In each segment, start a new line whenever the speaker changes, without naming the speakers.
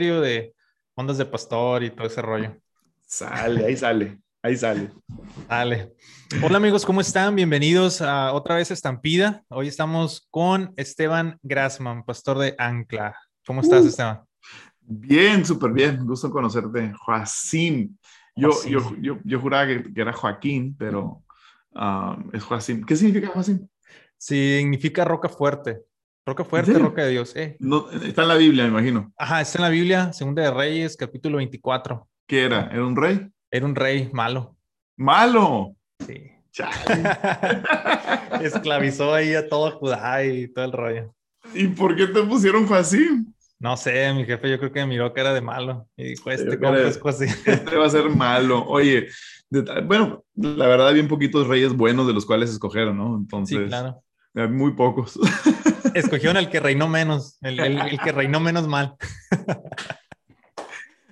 de ondas de pastor y todo ese rollo.
Sale, ahí sale, ahí sale.
Dale. Hola amigos, ¿cómo están? Bienvenidos a otra vez Estampida. Hoy estamos con Esteban Grassman, pastor de Ancla. ¿Cómo estás,
Uh.
Esteban?
Bien, súper bien. Gusto conocerte, Joacín. Yo, yo, yo, yo juraba que, que era Joaquín, pero ah, es Joacín. ¿Qué significa Joacín?
Significa roca fuerte. Roca fuerte, roca de Dios. Eh.
No, está en la Biblia, me imagino.
Ajá, está en la Biblia, Segunda de Reyes, capítulo 24.
¿Qué era? ¿Era un rey?
Era un rey malo.
¡Malo!
Sí. Esclavizó ahí a todo Judá y todo el rollo.
¿Y por qué te pusieron Joacín?
No sé, mi jefe yo creo que miró que era de malo y dijo, este es así.
Este va a ser malo. Oye, de- bueno, la verdad, bien poquitos reyes buenos de los cuales escogieron, ¿no?
Sí,
Entonces,
claro.
hay muy pocos.
Escogieron al que reinó menos, el, el- el que reinó menos mal.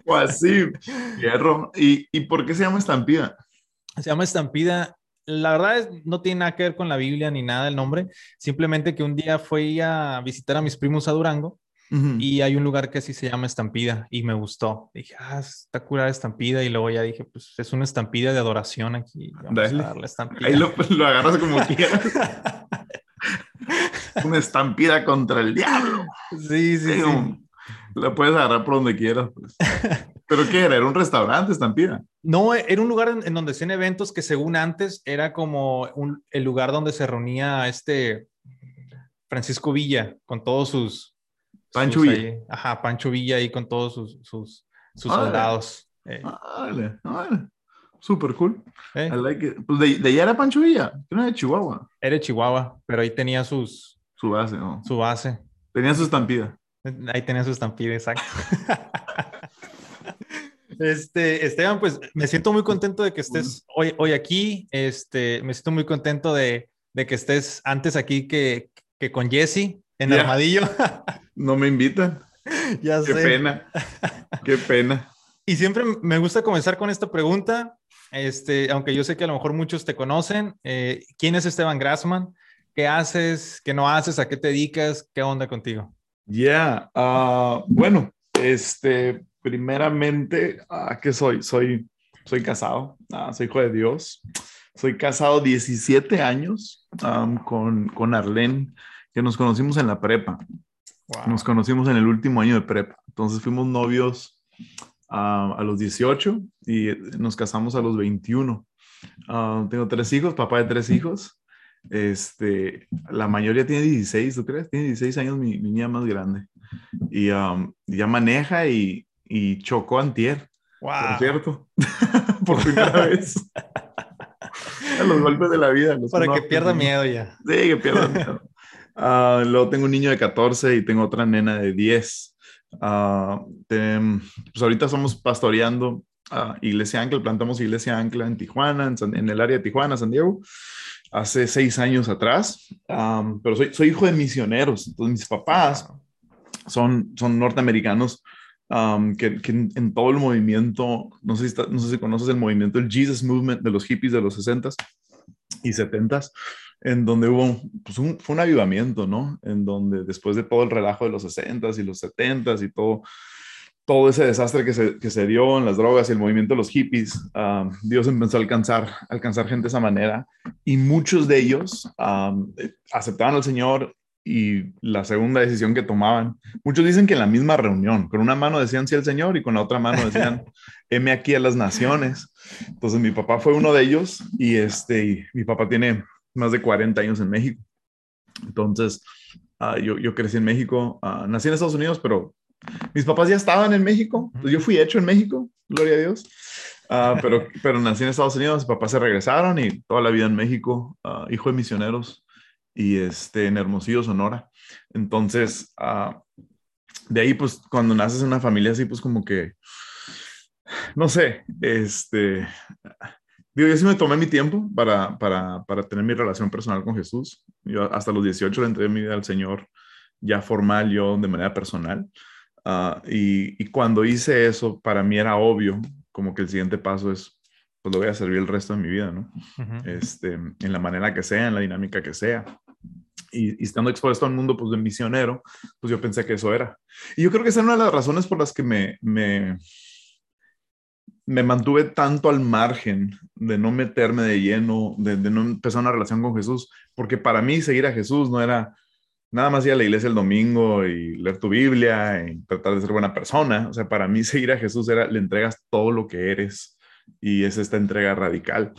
Joacín, hierro. ¿Y, ¿Y por qué se llama estampida?
Se llama Estampida. La verdad es, no tiene nada que ver con la Biblia ni nada el nombre. Simplemente que un día fui a visitar a mis primos a Durango
Ujú.
y hay un lugar que así se llama Estampida y me gustó. Dije, ah, está curada Estampida y luego ya dije, pues es una estampida de adoración aquí. Vamos
Dale.
a darle estampida.
Ahí lo, lo agarras como quieras. Una estampida contra el diablo.
Sí, sí, sí.
La puedes agarrar por donde quieras. pues. ¿Pero qué era? ¿Era un restaurante estampida?
No, era un lugar en, en donde hacían eventos que según antes era como un- el lugar donde se reunía este Francisco Villa con todos sus...
Pancho
sus
Villa.
ahí- ajá, Pancho Villa ahí con todos sus, sus, sus
Órale.
soldados. Eh,
Vale, vale. Súper cool.
eh,
I like it. Pues de, de allá era Pancho Villa, era de Chihuahua.
Era de Chihuahua, pero ahí tenía sus,
Su base, ¿no?
su base.
Tenía su estampida.
Ahí tenía su estampida, exacto. Este, Esteban, pues me siento muy contento de que estés hoy, hoy aquí. Este, me siento muy contento de, de que estés antes aquí que, que con Jesse en
Ya.
Armadillo.
No me invitan.
ya
Qué
sé.
pena. Qué pena.
Y siempre me gusta comenzar con esta pregunta. Este, aunque yo sé que a lo mejor muchos te conocen. eh, ¿Quién es Esteban Grassman? ¿Qué haces? ¿Qué no haces? ¿A qué te dedicas? ¿Qué onda contigo?
Ya, ah, bueno, este, primeramente, ah, ¿qué soy? Soy, soy casado, ah, soy hijo de Dios. Soy casado 17 años am, con, con Arlene, que nos conocimos en la prepa.
Wow.
Nos conocimos en el último año de prepa. Entonces fuimos novios a los 18 y nos casamos a los 21. Ah, tengo tres hijos, papá de tres hijos. Este, la mayoría tiene 16, ¿tú crees? Tiene 16 años mi, mi niña más grande. Y um, ya maneja y, y chocó antier,
Wow.
por cierto. por primera vez. a los golpes de la vida.
Para que pierda miedo ya.
Sí, que pierda miedo. Ah, luego tengo un niño de 14 y tengo otra nena de 10. Ah, tem- pues ahorita somos pastoreando Iglesia Ancla, plantamos Iglesia Ancla en Tijuana, en, San- en el área de Tijuana, San Diego, hace seis años atrás. Pero soy, soy hijo de misioneros, entonces mis papás son, son norteamericanos um, que, que en, en todo el movimiento, no sé, si está- no sé si conoces el movimiento, el Jesus Movement de los hippies de los 60s y 70s, en donde hubo pues, un, fue un avivamiento, ¿no? En donde después de todo el relajo de los 60s y los 70s y todo, todo ese desastre que se, que se dio en las drogas y el movimiento de los hippies, um, Dios empezó a alcanzar, alcanzar gente de esa manera y muchos de ellos um, aceptaban al Señor y la segunda decisión que tomaban. Muchos dicen que en la misma reunión, con una mano decían sí al Señor y con la otra mano decían, heme aquí a las naciones. Entonces mi papá fue uno de ellos y este, y mi papá tiene más de 40 años en México. Entonces ah, yo, yo crecí en México, ah, nací en Estados Unidos, pero mis papás ya estaban en México. Yo fui hecho en México, gloria a Dios. Ah, pero, pero nací en Estados Unidos, mis papás se regresaron y toda la vida en México, ah, hijo de misioneros y este, en Hermosillo, Sonora. Entonces, ah, de ahí, pues, cuando naces en una familia así, pues como que, no sé, este, digo, yo sí me tomé mi tiempo para, para, para tener mi relación personal con Jesús. Yo hasta los 18 le entregué mi vida al Señor, ya formal, yo de manera personal. Ah, y, y cuando hice eso, para mí era obvio, como que el siguiente paso es, pues lo voy a servir el resto de mi vida, ¿no? Este, en la manera que sea, en la dinámica que sea. y, estando expuesto al mundo pues de misionero, pues yo pensé que eso era. Y yo creo que esa es una de las razones por las que me, me, me mantuve tanto al margen de no meterme de lleno, de, de, no empezar una relación con Jesús, porque para mí seguir a Jesús no era nada más ir a la iglesia el domingo y leer tu Biblia y tratar de ser buena persona. O sea, para mí seguir a Jesús era, le entregas todo lo que eres y es esta entrega radical.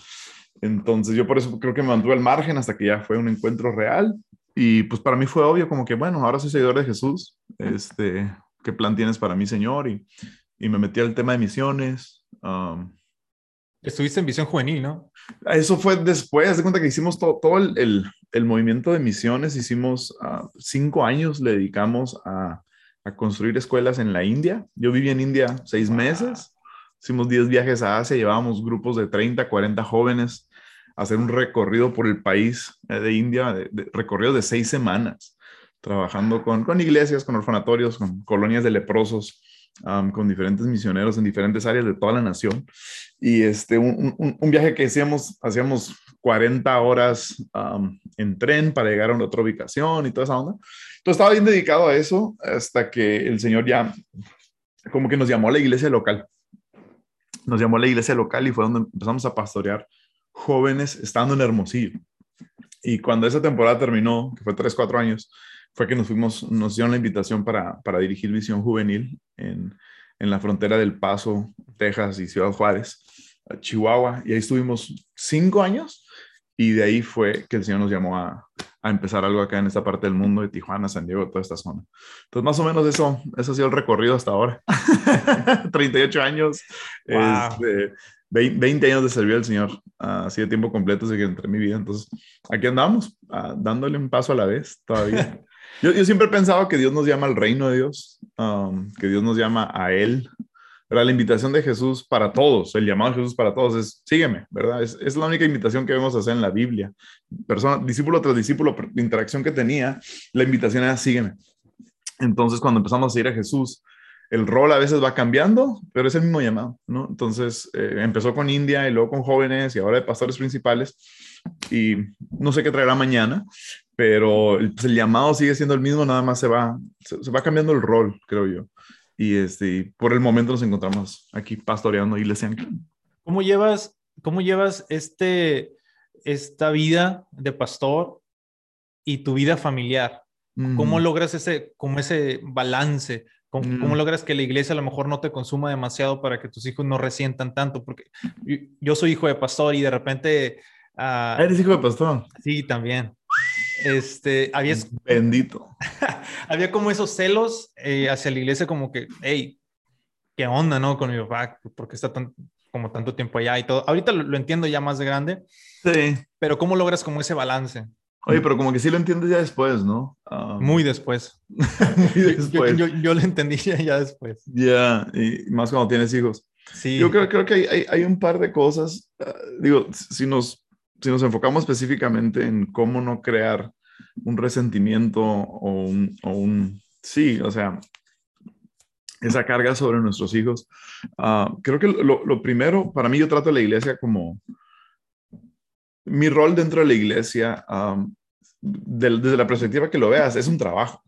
Entonces yo por eso creo que me mantuve al margen hasta que ya fue un encuentro real y pues para mí fue obvio como que, bueno, ahora soy seguidor de Jesús, este, ¿qué plan tienes para mí, Señor? Y, y me metí al tema de misiones. Um,
Estuviste en Visión Juvenil, ¿no?
Eso fue después, de cuenta que hicimos todo, todo el, el, el, movimiento de misiones, hicimos uh, cinco años, le dedicamos a, a, construir escuelas en la India. Yo viví en India seis meses, hicimos diez viajes a Asia, llevábamos grupos de 30, 40 jóvenes hacer un recorrido por el país eh, de India, de, recorrido de seis semanas, trabajando con, con iglesias, con orfanatorios, con colonias de leprosos, con diferentes misioneros en diferentes áreas de toda la nación. Y este, un, un, un viaje que hacíamos, hacíamos 40 horas en tren para llegar a una otra ubicación y toda esa onda. Entonces estaba bien dedicado a eso hasta que el Señor ya como que nos llamó a la iglesia local. Nos llamó a la iglesia local y fue donde empezamos a pastorear jóvenes estando en Hermosillo. Y cuando esa temporada terminó, que fue 3, 4 años, fue que nos fuimos, nos dieron la invitación para, para dirigir Visión Juvenil en, en, la frontera del Paso, Texas y Ciudad Juárez, Chihuahua. Y ahí estuvimos cinco años y de ahí fue que el Señor nos llamó a, a, empezar algo acá en esta parte del mundo, de Tijuana, San Diego, toda esta zona. Entonces, más o menos eso, eso ha sido el recorrido hasta ahora. 38 años. Wow. Este, 20 años de servir al Señor, uh, así de tiempo completo, así que entre mi vida. Entonces, aquí andamos, uh, dándole un paso a la vez todavía. yo, siempre he pensado que Dios nos llama al reino de Dios, um, que Dios nos llama a Él. ¿verdad? La invitación de Jesús para todos, el llamado de Jesús para todos es sígueme, ¿verdad? Es, es la única invitación que vemos hacer en la Biblia. Persona, discípulo tras discípulo, interacción que tenía, la invitación era sígueme. Entonces, cuando empezamos a seguir a Jesús, el rol a veces va cambiando, pero es el mismo llamado, ¿no? Entonces, eh, empezó con India y luego con jóvenes y ahora de pastores principales y no sé qué traerá mañana, pero el, pues, el llamado sigue siendo el mismo, nada más se va, se, se va cambiando el rol, creo yo. Y este, por el momento nos encontramos aquí pastoreando Iglesia
¿Cómo llevas, cómo llevas este, esta vida de pastor y tu vida familiar? ¿Cómo logras ese, como ese balance? ¿Cómo, mm. ¿Cómo, logras que la iglesia a lo mejor no te consuma demasiado para que tus hijos no resientan tanto? Porque yo, soy hijo de pastor y de repente...
Uh, ¿Eres hijo de pastor?
Sí, también. Este, había...
Bendito.
había como esos celos eh, hacia la iglesia como que, hey, ¿qué onda, no? Con mi papá, porque está tan, como tanto tiempo allá y todo. Ahorita lo, lo entiendo ya más de grande.
Sí.
Pero ¿cómo logras como ese balance?
Oye, pero como que sí lo entiendes ya después, ¿no?
Um, muy después. muy después. Yo, yo, yo, lo entendí ya, después.
Ya, yeah, y más cuando tienes hijos.
Sí.
Yo creo, creo que hay, hay, hay un par de cosas. Uh, digo, si nos, si nos enfocamos específicamente en cómo no crear un resentimiento o un, o un sí, o sea, esa carga sobre nuestros hijos. Uh, creo que lo, lo, primero, para mí yo trato a la iglesia como, mi rol dentro de la iglesia, um, de, desde la perspectiva que lo veas, es un trabajo.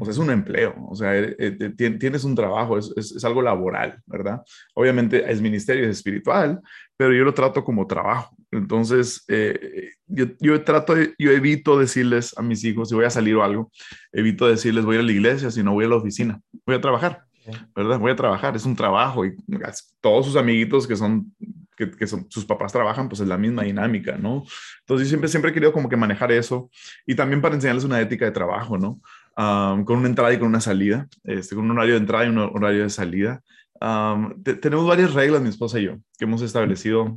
O sea, es un empleo, o sea, eh, eh, tienes un trabajo, es, es, es, algo laboral, ¿verdad? Obviamente es ministerio, es espiritual, pero yo lo trato como trabajo. Entonces, eh, yo, yo, trato, yo evito decirles a mis hijos, si voy a salir o algo, evito decirles voy a la iglesia, si no voy a la oficina, voy a trabajar, ¿verdad? Voy a trabajar, es un trabajo y todos sus amiguitos que son que, que son, sus papás trabajan, pues es la misma dinámica, ¿no? Entonces yo siempre, siempre he querido como que manejar eso y también para enseñarles una ética de trabajo, ¿no? Um, con una entrada y con una salida, este, con un horario de entrada y un horario de salida. Um, te, tenemos varias reglas, mi esposa y yo, que hemos establecido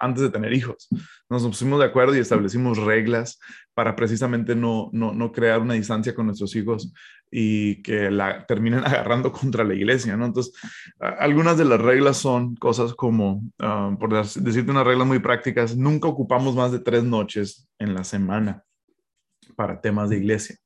antes de tener hijos. Nos pusimos de acuerdo y establecimos reglas para precisamente no, no, no crear una distancia con nuestros hijos y que la terminen agarrando contra la iglesia, ¿no? Entonces, algunas de las reglas son cosas como, uh, por decirte unas reglas muy prácticas, nunca ocupamos más de tres noches en la semana para temas de iglesia.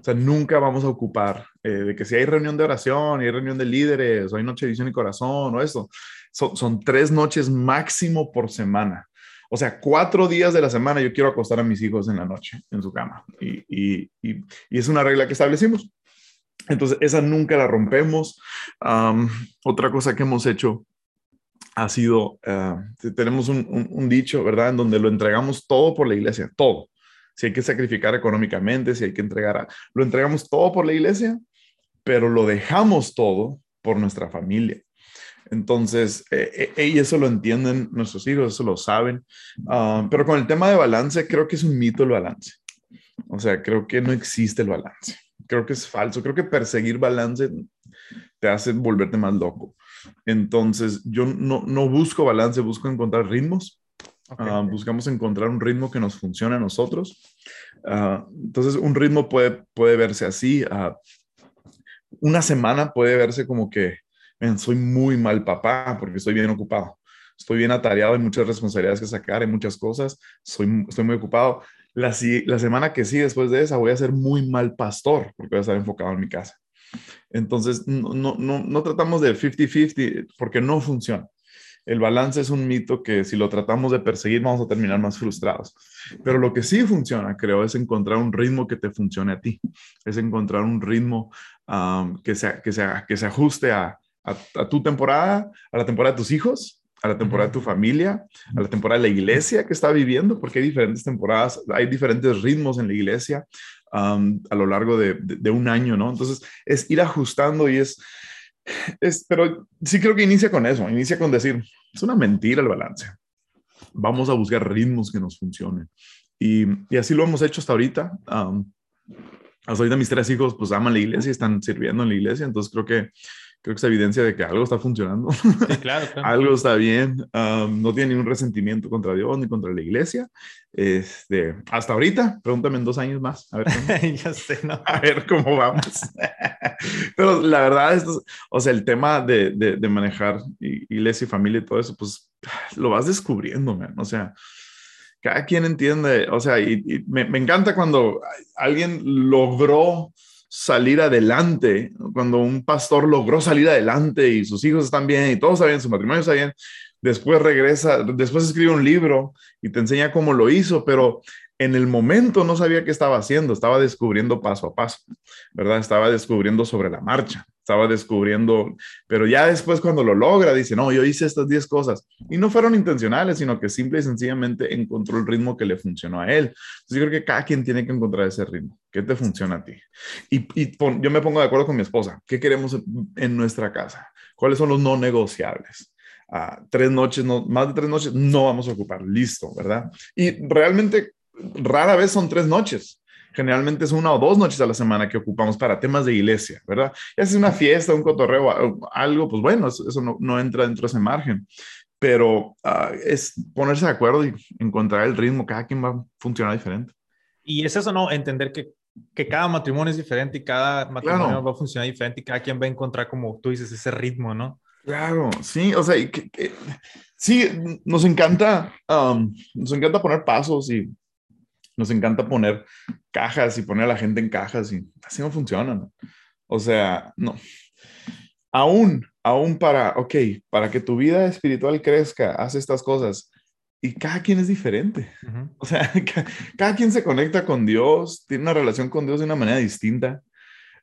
O sea, nunca vamos a ocupar eh, de que si hay reunión de oración hay reunión de líderes o hay noche de visión y corazón o eso, son, tres noches máximo por semana. O sea, cuatro días de la semana yo quiero acostar a mis hijos en la noche, en su cama. Y, y, y, es una regla que establecimos. Entonces, esa nunca la rompemos. otra cosa que hemos hecho ha sido, ah, tenemos un, un, dicho, ¿verdad? En donde lo entregamos todo por la iglesia, todo. Si hay que sacrificar económicamente, si hay que entregar, lo entregamos todo por la iglesia, pero lo dejamos todo por nuestra familia. Entonces, eh, eh, y eso lo entienden nuestros hijos, eso lo saben. Ah, pero con el tema de balance, creo que es un mito el balance. O sea, creo que no existe el balance. Creo que es falso. Creo que perseguir balance te hace volverte más loco. Entonces, yo no, no busco balance, busco encontrar ritmos. Ah, buscamos encontrar un ritmo que nos funcione a nosotros. Ah, entonces, un ritmo puede, puede verse así. una semana puede verse como que soy muy mal papá porque estoy bien ocupado. Estoy bien atareado, hay muchas responsabilidades que sacar, hay muchas cosas, soy, estoy muy ocupado. La, la semana que sigue, después de esa, voy a ser muy mal pastor porque voy a estar enfocado en mi casa. Entonces, no, no, no, no tratamos de 50-50 porque no funciona. El balance es un mito que si lo tratamos de perseguir vamos a terminar más frustrados. Pero lo que sí funciona, creo, es encontrar un ritmo que te funcione a ti. Es encontrar un ritmo que, sea, que, sea, que se ajuste a, a, tu temporada, a la temporada de tus hijos, a la temporada de tu familia, a la temporada de la iglesia que está viviendo, porque hay diferentes temporadas, hay diferentes ritmos en la iglesia a lo largo de, de, un año, ¿no? Entonces, es ir ajustando y es, es, pero sí creo que inicia con eso, inicia con decir, es una mentira el balance. Vamos a buscar ritmos que nos funcionen. Y, y así lo hemos hecho hasta ahorita. hasta ahorita mis tres hijos pues aman la iglesia y están sirviendo en la iglesia, entonces creo que creo que es evidencia de que algo está funcionando.
Sí, claro,
algo está bien. no tiene ningún resentimiento contra Dios ni contra la iglesia. Este, hasta ahorita, pregúntame en dos años más. A ver cómo,
ya sé, ¿no?
a ver cómo vamos. Pero la verdad, esto, o sea, el tema de, de, de, manejar iglesia y familia y todo eso, pues lo vas descubriendo, man. O sea, cada quien entiende, o sea, y, y me, me encanta cuando alguien logró salir adelante, cuando un pastor logró salir adelante y sus hijos están bien y todos está bien, su matrimonio está bien, después regresa, después escribe un libro y te enseña cómo lo hizo, pero en el momento no sabía qué estaba haciendo, estaba descubriendo paso a paso, ¿verdad? Estaba descubriendo sobre la marcha estaba descubriendo, pero ya después cuando lo logra, dice, no, yo hice estas 10 cosas y no fueron intencionales, sino que simple y sencillamente encontró el ritmo que le funcionó a él. Entonces yo creo que cada quien tiene que encontrar ese ritmo, ¿qué te funciona a ti? Y, yo me pongo de acuerdo con mi esposa, ¿qué queremos en nuestra casa? ¿Cuáles son los no negociables? Uh, tres noches, no, más de tres noches, no vamos a ocupar, listo, ¿verdad? Y realmente rara vez son tres noches generalmente es una o dos noches a la semana que ocupamos para temas de iglesia, ¿verdad? Y es una fiesta, un cotorreo, algo, pues bueno, eso, no, no, entra dentro de ese margen. Pero uh, es ponerse de acuerdo y encontrar el ritmo, cada quien va a funcionar diferente.
Y es eso, ¿no? Entender que, que cada matrimonio es diferente y cada matrimonio va a funcionar diferente y cada quien va a encontrar, como tú dices, ese ritmo, ¿no?
Claro, sí, o sea, que, sí, nos encanta, um, nos encanta poner pasos y nos encanta poner cajas y poner a la gente en cajas y así no funciona. O sea, no. Aún, aún para, ok, para que tu vida espiritual crezca, haz estas cosas. Y cada quien es diferente. O sea, cada quien se conecta con Dios, tiene una relación con Dios de una manera distinta.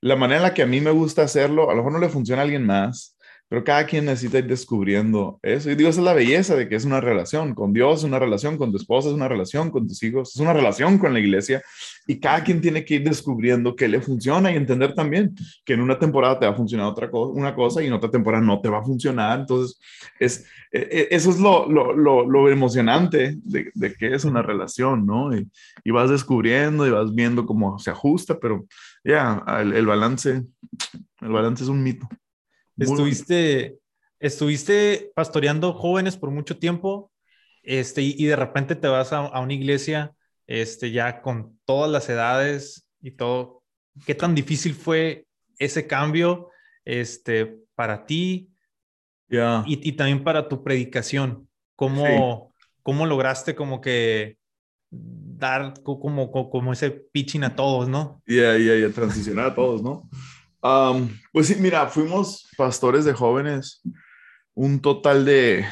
La manera en la que a mí me gusta hacerlo, a lo mejor no le funciona a alguien más. Pero cada quien necesita ir descubriendo eso. Y digo, esa es la belleza de que es una relación con Dios, una relación con tu esposa, es una relación con tus hijos, es una relación con la iglesia. Y cada quien tiene que ir descubriendo qué le funciona y entender también que en una temporada te va a funcionar otra cosa, una cosa y en otra temporada no te va a funcionar. Entonces, es, e, e, eso es lo, lo, lo, emocionante de, de, que es una relación, ¿no? Y, y, vas descubriendo y vas viendo cómo se ajusta, pero ya, el, el balance, el balance es un mito.
Estuviste, estuviste pastoreando jóvenes por mucho tiempo este, y, de repente te vas a, una iglesia este, ya con todas las edades y todo. ¿Qué tan difícil fue ese cambio este, para ti y, y, también para tu predicación? ¿Cómo, ¿Cómo lograste como que dar como, como, ese pitching a todos, no?
Ya, ya, ya, transicionar a todos, ¿no? Pues sí, mira, fuimos pastores de jóvenes un total de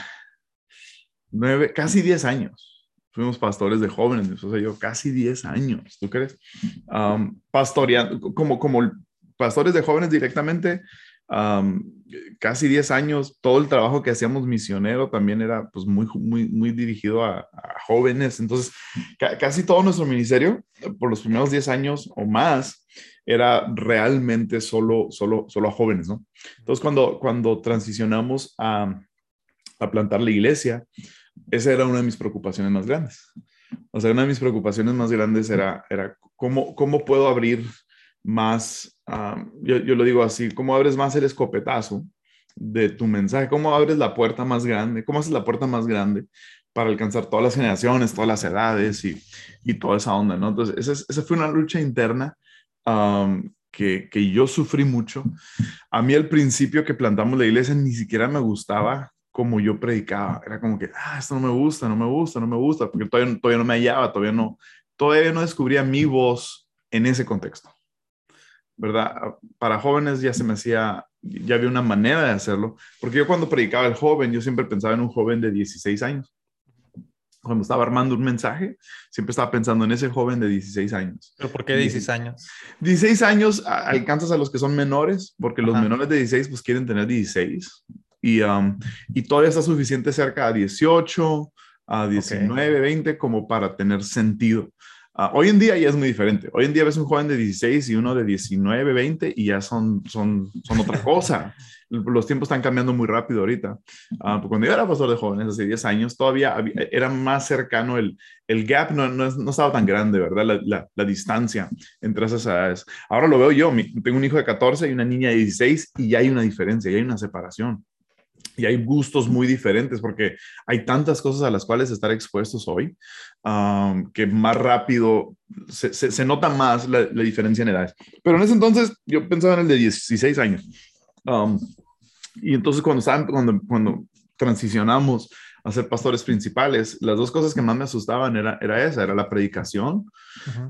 nueve, casi diez años. fuimos pastores de jóvenes, mi esposa y yo, casi 10 años, ¿tú crees? pastoreando, como, como pastores de jóvenes directamente, casi 10 años, todo el trabajo que hacíamos misionero también era pues muy, muy, muy dirigido a, jóvenes. Entonces, casi todo nuestro ministerio, por los primeros 10 años o más, era realmente solo, solo, solo a jóvenes, ¿no? Entonces, cuando, cuando transicionamos a, a plantar la iglesia, esa era una de mis preocupaciones más grandes. O sea, una de mis preocupaciones más grandes era, era cómo, cómo puedo abrir más, yo, yo, lo digo así, cómo abres más el escopetazo de tu mensaje, cómo abres la puerta más grande, cómo haces la puerta más grande para alcanzar todas las generaciones, todas las edades y, y toda esa onda, ¿no? Entonces, esa fue una lucha interna que, que, yo sufrí mucho. A mí al principio que plantamos la iglesia ni siquiera me gustaba como yo predicaba. Era como que, ah, esto no me gusta, no me gusta, no me gusta, porque todavía, todavía no me hallaba, todavía no, todavía no descubría mi voz en ese contexto. ¿Verdad? Para jóvenes ya se me hacía, ya había una manera de hacerlo, porque yo cuando predicaba el joven, yo siempre pensaba en un joven de 16 años. Cuando estaba armando un mensaje, siempre estaba pensando en ese joven de 16 años.
¿Pero por qué 16 años?
16 años alcanzas a los que son menores, porque los menores de 16 pues quieren tener 16. Y, um, y todavía está suficiente cerca a 18, a 19, 20 como para tener sentido. Ah, hoy en día ya es muy diferente. Hoy en día ves un joven de 16 y uno de 19, 20 y ya son, son, son otra cosa. Los tiempos están cambiando muy rápido ahorita. Uh, cuando yo era pastor de jóvenes hace 10 años, todavía era más cercano el, el gap, no, no, no, estaba tan grande, ¿verdad? La, la, distancia entre esas edades. Ahora lo veo yo, tengo un hijo de 14 y una niña de 16 y ya hay una diferencia, ya hay una separación y hay gustos muy diferentes porque hay tantas cosas a las cuales estar expuestos hoy um, que más rápido se, se, nota más la, la, diferencia en edades. Pero en ese entonces yo pensaba en el de 16 años. Um, y entonces cuando, cuando, cuando transicionamos a ser pastores principales, las dos cosas que más me asustaban era, era esa, era la predicación,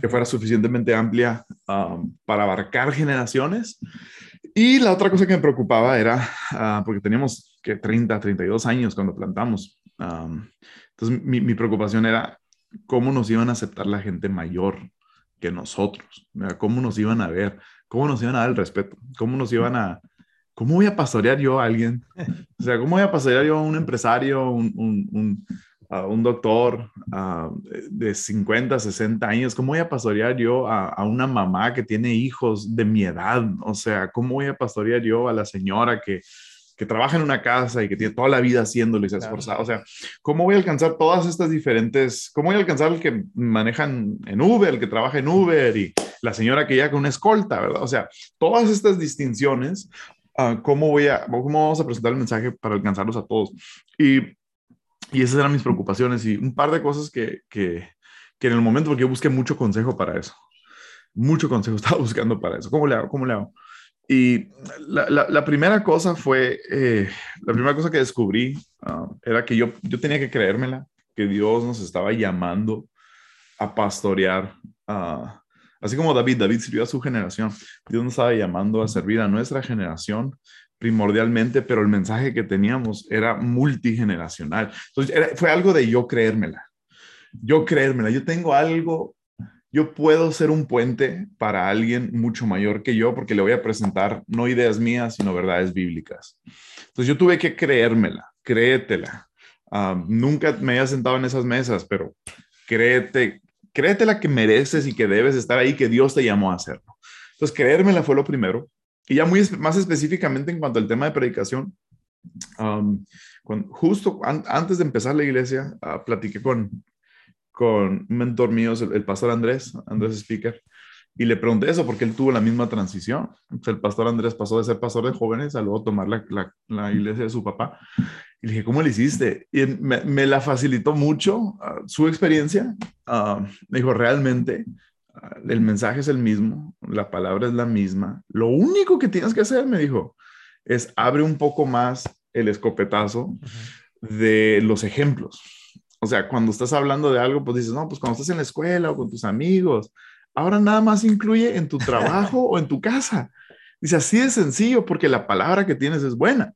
que fuera suficientemente amplia um, para abarcar generaciones. Y la otra cosa que me preocupaba era, uh, porque teníamos que 30, 32 años cuando plantamos. entonces, mi, mi, preocupación era cómo nos iban a aceptar la gente mayor que nosotros, cómo nos iban a ver, cómo nos iban a dar el respeto, cómo nos iban a... ¿Cómo voy a pastorear yo a alguien? O sea, ¿cómo voy a pastorear yo a un empresario, un, un, un, a un doctor de 50, 60 años? ¿Cómo voy a pastorear yo a, a, una mamá que tiene hijos de mi edad? O sea, ¿cómo voy a pastorear yo a la señora que, que trabaja en una casa y que tiene toda la vida haciéndolo y se ha esforzado. O sea, ¿cómo voy a alcanzar todas estas diferentes? ¿Cómo voy a alcanzar el que manejan en Uber, el que trabaja en Uber y la señora que llega con una escolta, verdad? O sea, todas estas distinciones, uh, ¿cómo voy a, cómo vamos a presentar el mensaje para alcanzarlos a todos? Y, y esas eran mis preocupaciones y un par de cosas que, que, que en el momento, porque yo busqué mucho consejo para eso, mucho consejo estaba buscando para eso. ¿Cómo le hago? ¿Cómo le hago? Y la, la, primera cosa fue, eh, la primera cosa que descubrí ah, era que yo, yo tenía que creérmela, que Dios nos estaba llamando a pastorear, uh, así como David, David sirvió a su generación, Dios nos estaba llamando a servir a nuestra generación primordialmente, pero el mensaje que teníamos era multigeneracional. Entonces, fue algo de yo creérmela, yo creérmela, yo tengo algo yo puedo ser un puente para alguien mucho mayor que yo porque le voy a presentar no ideas mías, sino verdades bíblicas. Entonces yo tuve que creérmela, créetela. Nunca me había sentado en esas mesas, pero créete, créetela que mereces y que debes estar ahí, que Dios te llamó a hacerlo. Entonces creérmela fue lo primero. Y ya muy más específicamente en cuanto al tema de predicación, justo antes de empezar la iglesia, uh, platiqué con, con un mentor mío, el, pastor Andrés, Andrés Speaker, y le pregunté eso porque él tuvo la misma transición. el pastor Andrés pasó de ser pastor de jóvenes a luego tomar la, la, iglesia de su papá. Y le dije, ¿cómo le hiciste? Y me, la facilitó mucho uh, su experiencia. Uh, me dijo, realmente el mensaje es el mismo, la palabra es la misma. Lo único que tienes que hacer, me dijo, es abre un poco más el escopetazo de los ejemplos o sea, cuando estás hablando de algo, pues dices, no, pues cuando estás en la escuela o con tus amigos. Ahora nada más incluye en tu trabajo o en tu casa. Dice, así de sencillo porque la palabra que tienes es buena.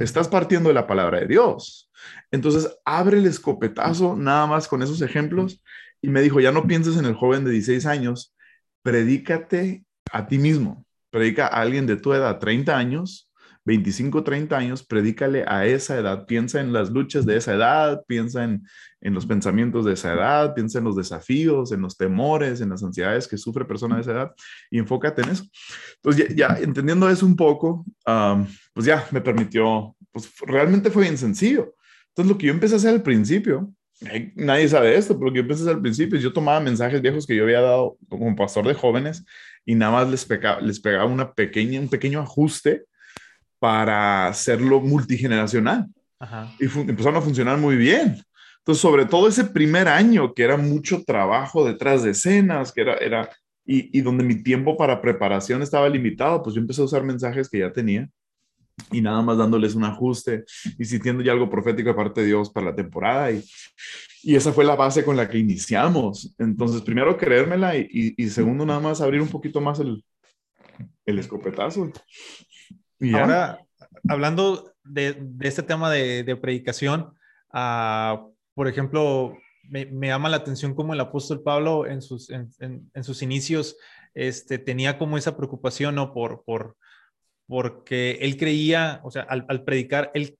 Estás partiendo de la palabra de Dios. Entonces, abre el escopetazo nada más con esos ejemplos y me dijo, ya no pienses en el joven de 16 años, predícate a ti mismo, predica a alguien de tu edad, 30 años, 25, 30 años, predícale a esa edad, piensa en las luchas de esa edad, piensa en, en los pensamientos de esa edad, piensa en los desafíos, en los temores, en las ansiedades que sufre persona de esa edad y enfócate en eso. Entonces, ya, entendiendo eso un poco, pues ya me permitió, pues realmente fue bien sencillo. Entonces, lo que yo empecé a hacer al principio, nadie sabe esto, pero lo que yo empecé al principio, yo tomaba mensajes viejos que yo había dado como pastor de jóvenes y nada más les pegaba, les pegaba una pequeña, un pequeño ajuste para hacerlo multigeneracional. Y empezaron a funcionar muy bien. Entonces, sobre todo ese primer año, que era mucho trabajo detrás de escenas, que era, era y, y, donde mi tiempo para preparación estaba limitado, pues yo empecé a usar mensajes que ya tenía y nada más dándoles un ajuste y sintiendo ya algo profético de parte de Dios para la temporada. Y, y esa fue la base con la que iniciamos. Entonces, primero creérmela y, y, segundo, nada más abrir un poquito más el, el escopetazo.
Ahora, hablando de, este tema de, predicación, ah, por ejemplo, me, llama la atención cómo el apóstol Pablo en sus, en, sus inicios este, tenía como esa preocupación, ¿no? Por, por, porque él creía, o sea, al, predicar, él,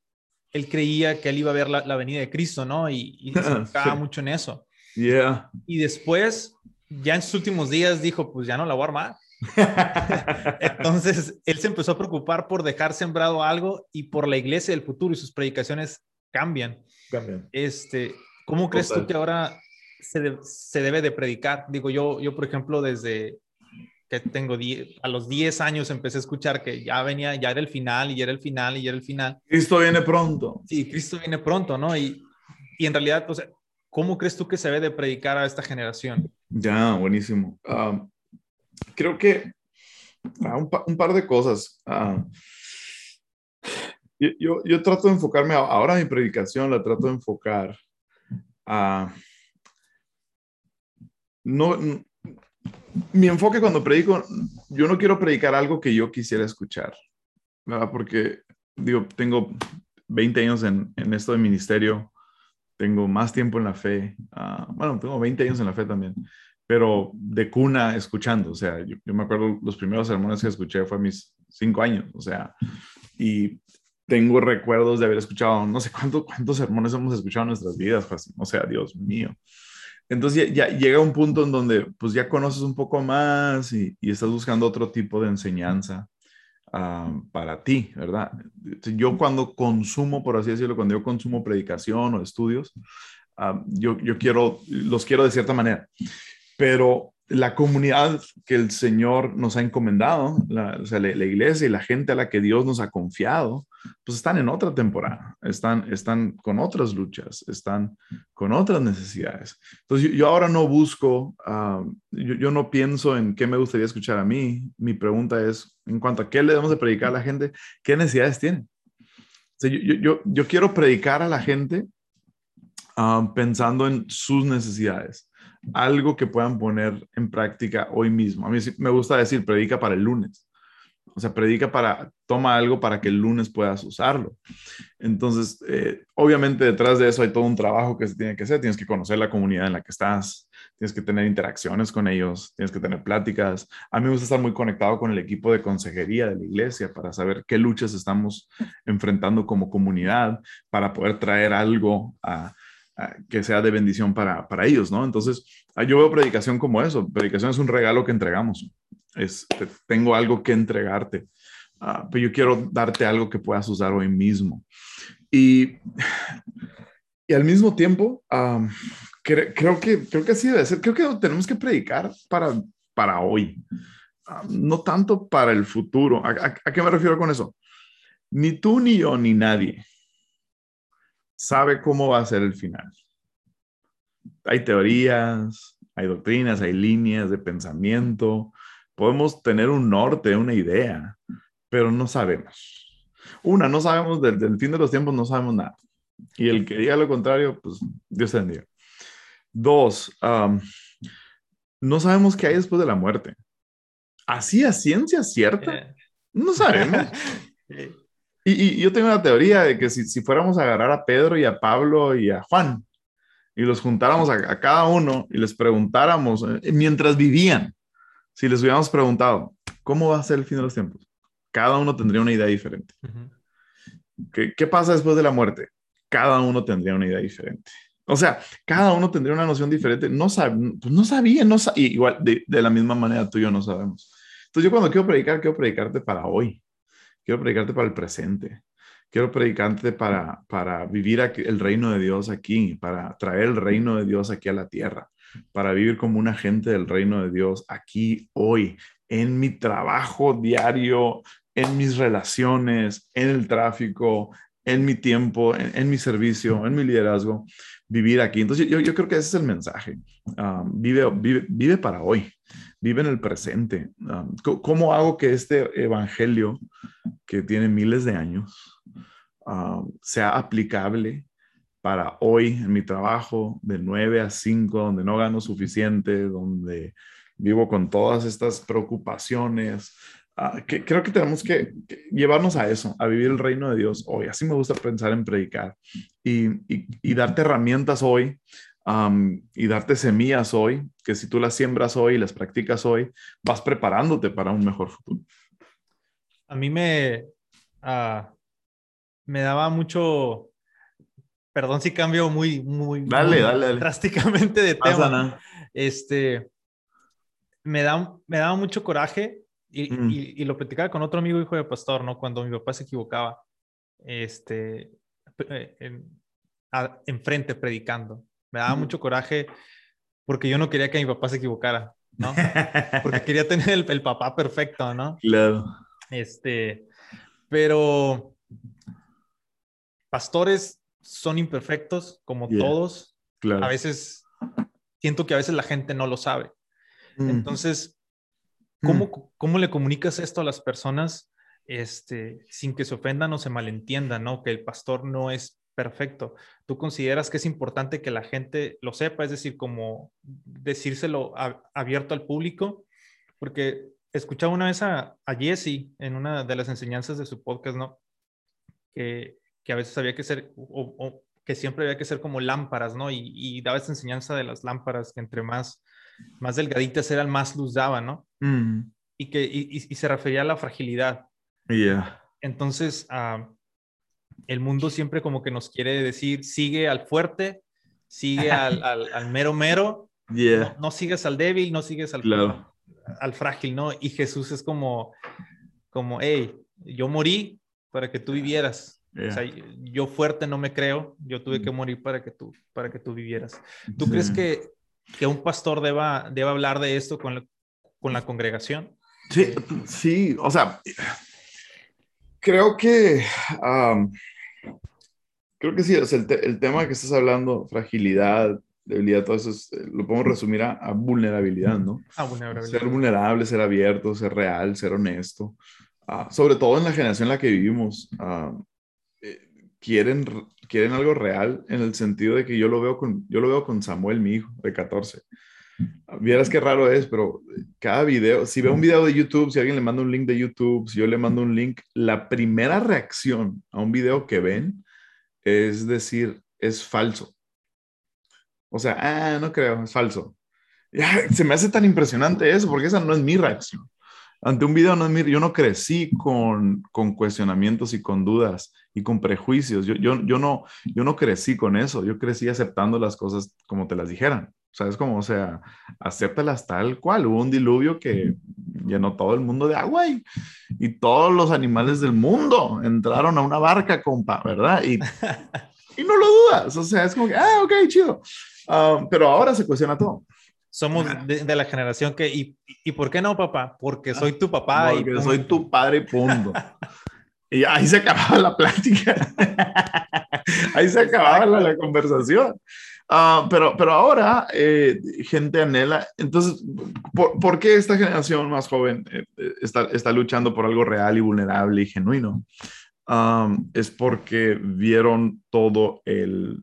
él creía que él iba a ver la, venida de Cristo, ¿no? Y, y se enfocaba mucho en eso.
Yeah.
Y después, ya en sus últimos días, dijo, pues ya no la voy a armar. Entonces, él se empezó a preocupar por dejar sembrado algo y por la iglesia del futuro y sus predicaciones cambian.
Cambian.
Este, ¿Cómo crees tú que ahora se, se, debe de predicar? Digo, yo, yo por ejemplo, desde que tengo a los 10 años empecé a escuchar que ya venía, ya era el final y era el final y era el final.
Cristo viene pronto.
Sí, Cristo viene pronto, ¿no? Y, y en realidad, o sea, ¿cómo crees tú que se debe de predicar a esta generación?
Ya, buenísimo. Ah, creo que ah, un, par de cosas. Ah, yo, yo, trato de enfocarme, ahora mi predicación la trato de enfocar a... No, mi enfoque cuando predico, yo no quiero predicar algo que yo quisiera escuchar, ¿verdad? Porque, digo, tengo 20 años en, en esto de ministerio, tengo más tiempo en la fe, ah, bueno, tengo 20 años en la fe también, pero de cuna escuchando, o sea, yo, me acuerdo los primeros sermones que escuché fue a mis cinco años, o sea, y tengo recuerdos de haber escuchado, no sé cuántos cuántos sermones hemos escuchado en nuestras vidas, pues, o sea, Dios mío. Entonces ya, llega un punto en donde pues ya conoces un poco más y, estás buscando otro tipo de enseñanza para ti, ¿verdad? Yo cuando consumo, por así decirlo, cuando yo consumo predicación o estudios, yo, yo quiero, los quiero de cierta manera pero la comunidad que el Señor nos ha encomendado, la, o sea, la, iglesia y la gente a la que Dios nos ha confiado, pues están en otra temporada, están, están con otras luchas, están con otras necesidades. Entonces yo, ahora no busco, ah, yo, no pienso en qué me gustaría escuchar a mí, mi pregunta es, en cuanto a qué le debemos de predicar a la gente, ¿qué necesidades tienen? O yo, yo, quiero predicar a la gente ah, pensando en sus necesidades algo que puedan poner en práctica hoy mismo. A mí me gusta decir, predica para el lunes. O sea, predica para, toma algo para que el lunes puedas usarlo. Entonces, eh, obviamente detrás de eso hay todo un trabajo que se tiene que hacer. Tienes que conocer la comunidad en la que estás, tienes que tener interacciones con ellos, tienes que tener pláticas. A mí me gusta estar muy conectado con el equipo de consejería de la iglesia para saber qué luchas estamos enfrentando como comunidad, para poder traer algo a, que sea de bendición para, para ellos, ¿no? Entonces, ah, yo veo predicación como eso. Predicación es un regalo que entregamos. Es, tengo algo que entregarte, uh, pero yo quiero darte algo que puedas usar hoy mismo. Y, y al mismo tiempo, creo, que, creo que así debe ser. Creo que tenemos que predicar para, para hoy, no tanto para el futuro. ¿A, ¿A qué me refiero con eso? Ni tú, ni yo, ni nadie sabe cómo va a ser el final. Hay teorías, hay doctrinas, hay líneas de pensamiento. Podemos tener un norte, una idea, pero no sabemos. Una, no sabemos del, fin de los tiempos, no sabemos nada. Y el que diga lo contrario, pues Dios te bendiga. Dos, no sabemos qué hay después de la muerte. Así a ciencia cierta, no sabemos. Y, yo tengo una teoría de que si, si, fuéramos a agarrar a Pedro y a Pablo y a Juan y los juntáramos a, cada uno y les preguntáramos, eh, mientras vivían, si les hubiéramos preguntado, ¿cómo va a ser el fin de los tiempos? Cada uno tendría una idea diferente. ¿Qué, ¿Qué pasa después de la muerte? Cada uno tendría una idea diferente. O sea, cada uno tendría una noción diferente. No, sab pues no sabía, no igual de, de, la misma manera tú y yo no sabemos. Entonces yo cuando quiero predicar, quiero predicarte para hoy. Quiero predicarte para el presente. Quiero predicarte para, para vivir el reino de Dios aquí, para traer el reino de Dios aquí a la tierra, para vivir como un agente del reino de Dios aquí, hoy, en mi trabajo diario, en mis relaciones, en el tráfico, en mi tiempo, en, mi servicio, en mi liderazgo, vivir aquí. Entonces yo, creo que ese es el mensaje. Ah, vive, para hoy vive en el presente. Um, ¿Cómo hago que este evangelio, que tiene miles de años, um, sea aplicable para hoy en mi trabajo de 9 a 5, donde no gano suficiente, donde vivo con todas estas preocupaciones? Uh, que, creo que tenemos que, llevarnos a eso, a vivir el reino de Dios hoy. Así me gusta pensar en predicar y, y, y darte herramientas hoy y darte semillas hoy, que si tú las siembras hoy y las practicas hoy, vas preparándote para un mejor futuro.
A mí me, ah, me daba mucho, perdón si cambio muy, muy,
dale, dale,
drásticamente de tema. Este, me, da, me daba mucho coraje y, mm. y, lo platicaba con otro amigo hijo de pastor, ¿no? Cuando mi papá se equivocaba, este, en, enfrente predicando. Me daba mucho coraje porque yo no quería que mi papá se equivocara, ¿no? Porque quería tener el, papá perfecto, ¿no?
Claro.
Este, pero pastores son imperfectos, como todos. Claro. A veces, siento que a veces la gente no lo sabe. Mm. Entonces, ¿cómo, mm. ¿cómo le comunicas esto a las personas este, sin que se ofendan o se malentiendan, ¿no? Que el pastor no es perfecto. ¿Tú consideras que es importante que la gente lo sepa? Es decir, como decírselo abierto al público, porque escuchaba una vez a, a Jesse en una de las enseñanzas de su podcast, ¿no? Que, que a veces había que ser, o, que siempre había que ser como lámparas, ¿no? Y, daba esa enseñanza de las lámparas, que entre más, más delgaditas eran, más luz daban, ¿no? Mm. Y que y, y, se refería a la fragilidad.
Yeah.
Entonces, uh, el mundo siempre como que nos quiere decir, sigue al fuerte, sigue al, al, mero mero, no, sigues al débil, no sigues al, al frágil, ¿no? Y Jesús es como, como, hey, yo morí para que tú vivieras. O sea, yo fuerte no me creo, yo tuve que mm. morir para que tú, para que tú vivieras. ¿Tú crees que, que un pastor deba, deba hablar de esto con la, con la congregación?
Sí, sí, o sea, creo que creo que sí, es el, el, tema que estás hablando, fragilidad, debilidad, todo eso, eh, lo podemos resumir a, vulnerabilidad, ¿no?
A vulnerabilidad.
Ser vulnerable, ser abierto, ser real, ser honesto. Ah, sobre todo en la generación en la que vivimos, ah, eh, quieren, quieren algo real en el sentido de que yo lo veo con, yo lo veo con Samuel, mi hijo, de 14. Vieras qué raro es, pero cada video, si veo un video de YouTube, si alguien le manda un link de YouTube, si yo le mando un link, la primera reacción a un video que ven es decir, es falso. O sea, ah, no creo, es falso. Ya, se me hace tan impresionante eso, porque esa no es mi reacción. Ante un video no es mi, yo no crecí con, con cuestionamientos y con dudas y con prejuicios. Yo, yo, yo, no, yo no crecí con eso, yo crecí aceptando las cosas como te las dijeran. O sea, es como, o sea, acéptalas tal cual. Hubo un diluvio que llenó todo el mundo de agua y, y todos los animales del mundo entraron a una barca, compa, ¿verdad? Y, y no lo dudas. O sea, es como que, ah, ok, chido. Ah, pero ahora se cuestiona todo.
Somos de, la generación que, y, y, por qué no, papá? Porque soy tu papá.
Porque y soy tu padre y punto. y ahí se acababa la plática. ahí se acababa la, la conversación. Ah, pero, pero ahora eh, gente anhela. Entonces, ¿por, qué esta generación más joven eh, eh, está, está, luchando por algo real y vulnerable y genuino? es porque vieron todo el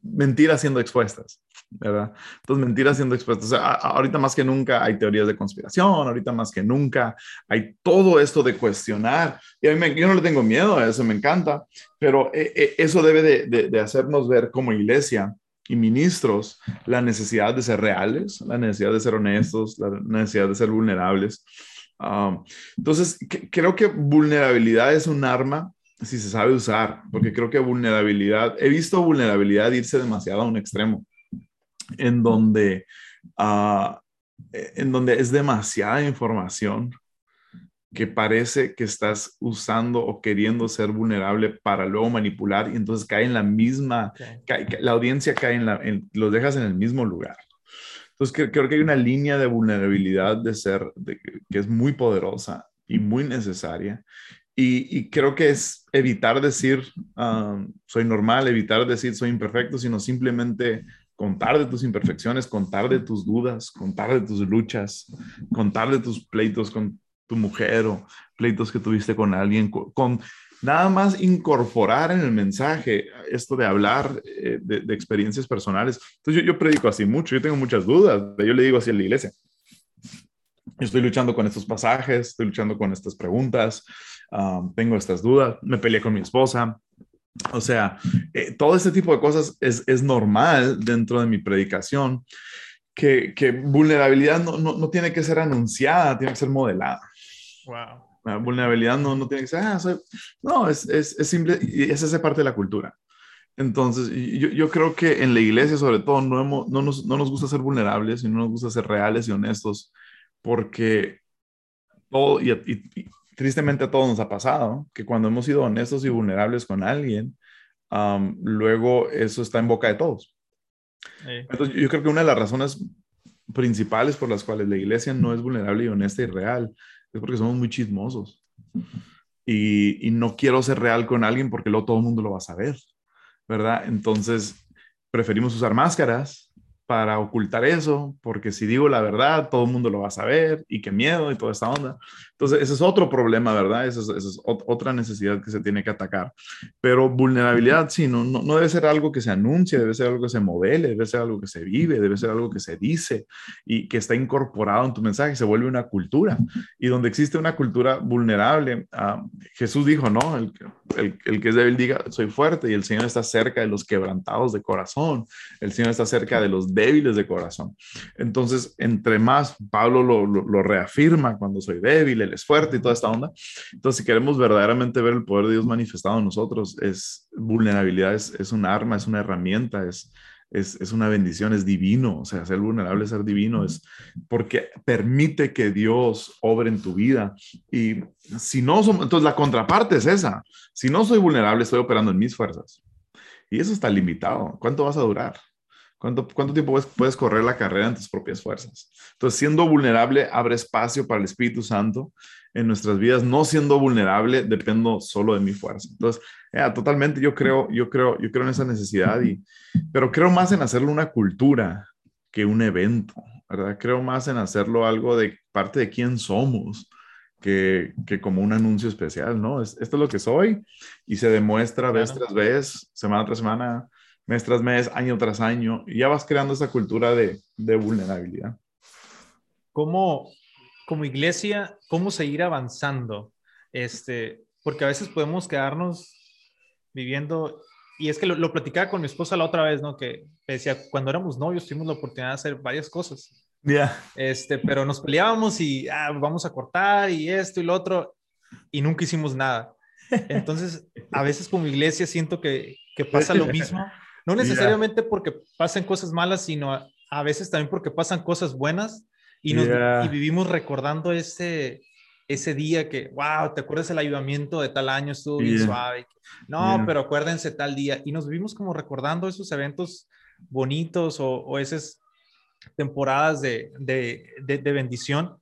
mentiras siendo expuestas. ¿Verdad? Entonces, mentiras siendo expuestas. O ahorita más que nunca hay teorías de conspiración, ahorita más que nunca hay todo esto de cuestionar. Y a mí yo no le tengo miedo a eso, me encanta, pero eh, eh, eso debe de, de, hacernos ver como iglesia y ministros la necesidad de ser reales, la necesidad de ser honestos, la necesidad de ser vulnerables. Ah, entonces, creo que vulnerabilidad es un arma si se sabe usar, porque creo que vulnerabilidad, he visto vulnerabilidad irse demasiado a un extremo en donde, uh, en donde es demasiada información que parece que estás usando o queriendo ser vulnerable para luego manipular y entonces cae en la misma, la audiencia cae en la, los dejas en el mismo lugar. Entonces creo, que hay una línea de vulnerabilidad de ser, que es muy poderosa y muy necesaria. Y, y creo que es evitar decir ah, soy normal, evitar decir soy imperfecto, sino simplemente contar de tus imperfecciones, contar de tus dudas, contar de tus luchas, contar de tus pleitos con tu mujer o pleitos que tuviste con alguien, con, nada más incorporar en el mensaje esto de hablar eh, de, experiencias personales. Entonces yo, yo, predico así mucho, yo tengo muchas dudas, yo le digo así a la iglesia. Yo estoy luchando con estos pasajes, estoy luchando con estas preguntas, ah, tengo estas dudas, me peleé con mi esposa, o sea, eh, todo este tipo de cosas es, es, normal dentro de mi predicación, que, que vulnerabilidad no, no, no, tiene que ser anunciada, tiene que ser modelada. Wow. La vulnerabilidad no, no tiene que ser, ah, no, es, es, es, simple y es esa parte de la cultura. Entonces, yo, yo, creo que en la iglesia, sobre todo, no, hemos, no, nos, no nos gusta ser vulnerables y no nos gusta ser reales y honestos, porque todo, y, y, tristemente a todos nos ha pasado, que cuando hemos sido honestos y vulnerables con alguien, luego eso está en boca de todos. Entonces, yo creo que una de las razones principales por las cuales la iglesia no es vulnerable y honesta y real es porque somos muy chismosos. Y, y no quiero ser real con alguien porque luego todo el mundo lo va a saber, ¿verdad? Entonces, preferimos usar máscaras para ocultar eso, porque si digo la verdad, todo el mundo lo va a saber y qué miedo y toda esta onda. Entonces, ese es otro problema, ¿verdad? Esa es, otra necesidad que se tiene que atacar. Pero vulnerabilidad, sí, no, debe ser algo que se anuncie, debe ser algo que se modele, debe ser algo que se vive, debe ser algo que se dice y que está incorporado en tu mensaje, se vuelve una cultura. Y donde existe una cultura vulnerable, uh, Jesús dijo, ¿no? El, que es débil diga, soy fuerte y el Señor está cerca de los quebrantados de corazón, el Señor está cerca de los débiles de corazón. Entonces, entre más, Pablo lo, lo, reafirma cuando soy débil, él es fuerte y toda esta onda. Entonces, si queremos verdaderamente ver el poder de Dios manifestado en nosotros, es vulnerabilidad, es, es un arma, es una herramienta, es, es, es, una bendición, es divino. O sea, ser vulnerable, ser divino, es porque permite que Dios obre en tu vida. Y si no, entonces la contraparte es esa. Si no soy vulnerable, estoy operando en mis fuerzas. Y eso está limitado. ¿Cuánto vas a durar? ¿Cuánto, ¿Cuánto tiempo puedes, correr la carrera en tus propias fuerzas? Entonces, siendo vulnerable, abre espacio para el Espíritu Santo en nuestras vidas. No siendo vulnerable, dependo solo de mi fuerza. Entonces, totalmente yo creo, yo creo, yo creo en esa necesidad, y, pero creo más en hacerlo una cultura que un evento, ¿verdad? Creo más en hacerlo algo de parte de quién somos. Que, que, como un anuncio especial, ¿no? esto es lo que soy y se demuestra vez tras vez, semana tras semana, mes tras mes, año tras año, y ya vas creando esa cultura de, de vulnerabilidad.
¿Cómo, como iglesia, cómo seguir avanzando? Este, porque a veces podemos quedarnos viviendo, y es que lo, platicaba con mi esposa la otra vez, ¿no? Que decía, cuando éramos novios tuvimos la oportunidad de hacer varias cosas. Ya. Este, pero nos peleábamos y ah, vamos a cortar y esto y lo otro, y nunca hicimos nada. Entonces, a veces como iglesia siento que, que pasa lo mismo no necesariamente porque pasen cosas malas, sino a, veces también porque pasan cosas buenas y, nos, vivimos recordando ese, ese día que, wow, ¿te acuerdas el ayudamiento de tal año? Estuvo bien suave. No, pero acuérdense tal día. Y nos vivimos como recordando esos eventos bonitos o, esas temporadas de, de, de, bendición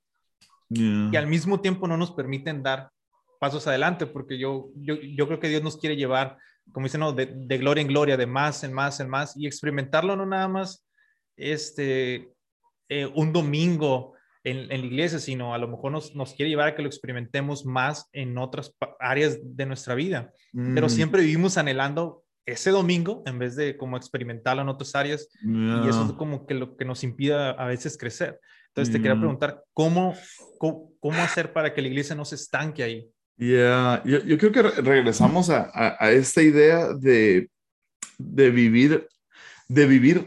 y al mismo tiempo no nos permiten dar pasos adelante, porque yo, yo, yo creo que Dios nos quiere llevar como dicen, ¿no? de, gloria en gloria, de más en más en más, y experimentarlo no nada más este, eh, un domingo en, en, la iglesia, sino a lo mejor nos, nos, quiere llevar a que lo experimentemos más en otras áreas de nuestra vida. Pero mm. siempre vivimos anhelando ese domingo en vez de como experimentarlo en otras áreas. Y eso es como que lo que nos impide a veces crecer. Entonces te quería mm. preguntar, ¿cómo, cómo, hacer para que la iglesia no se estanque ahí?
Yeah. Yo, yo creo que regresamos a, a, esta idea de, de, vivir, de vivir.